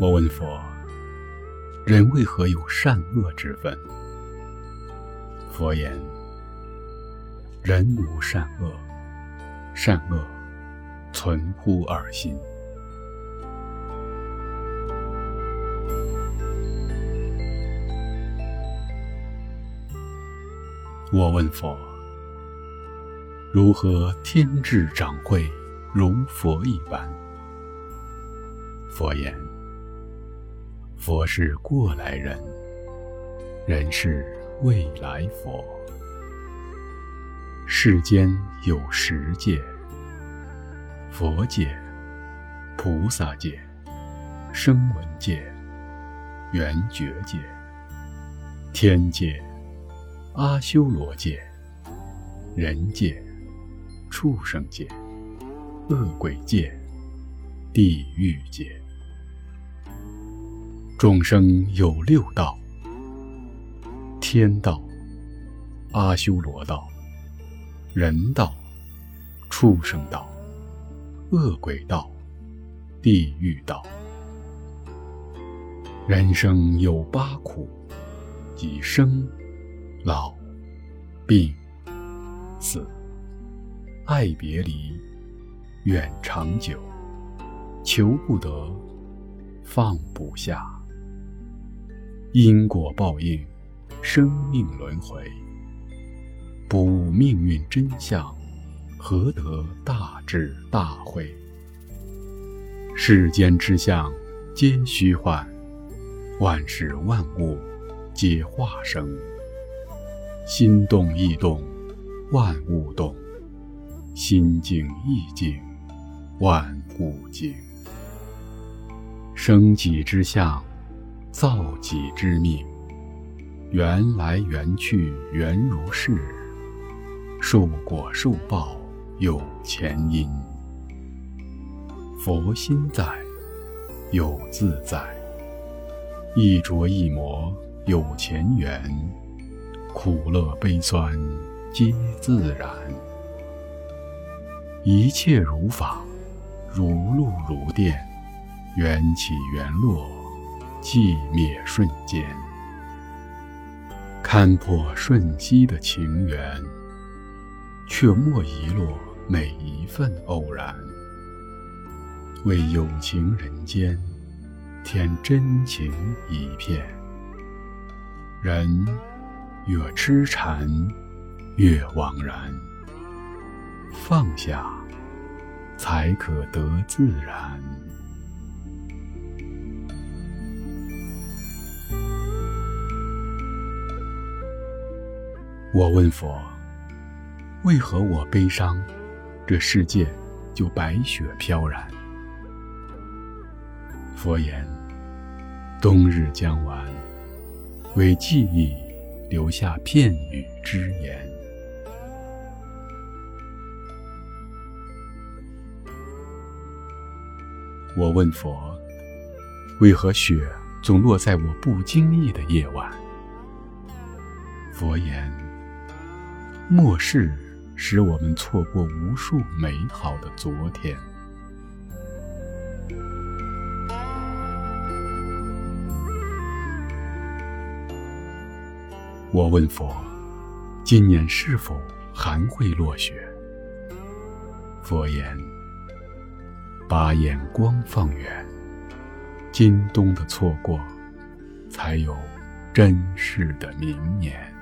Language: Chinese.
我问佛人为何有善恶之分？佛言人无善恶善恶存乎二心。我问佛：如何天智长慧，如佛一般？佛言：佛是过来人，人是未来佛。世间有十界：佛界、菩萨界、声闻界、缘觉界、天界、阿修罗界、人界、畜生界、恶鬼界、地狱界。众生有六道：天道、阿修罗道、人道、畜生道、恶鬼道、地狱道。人生有八苦，即生、老、病、死、爱别离、远长久、求不得、放不下。因果报应，生命轮回，不悟命运真相，何得大智大慧？世间之相，皆虚幻；万事万物，皆化生。心动意动，万物动；心静意静，万物静。生己之相。造己之命，缘来缘去缘如是，受果受报有前因。佛心在，有自在；一着一魔有前缘，苦乐悲酸皆自然。一切如法，如露如电，缘起缘落。寂灭瞬间，看破瞬息的情缘，却莫遗落每一份偶然。为有情人间添真情一片。人越痴缠，越枉然。放下，才可得自然。我问佛：“为何我悲伤，这世界就白雪飘然？”佛言：“冬日将完，为记忆留下片语之言。”我问佛：“为何雪总落在我不经意的夜晚？”佛言。末世使我们错过无数美好的昨天。我问佛：今年是否还会落雪？佛言：把眼光放远，今冬的错过，才有真实的明年。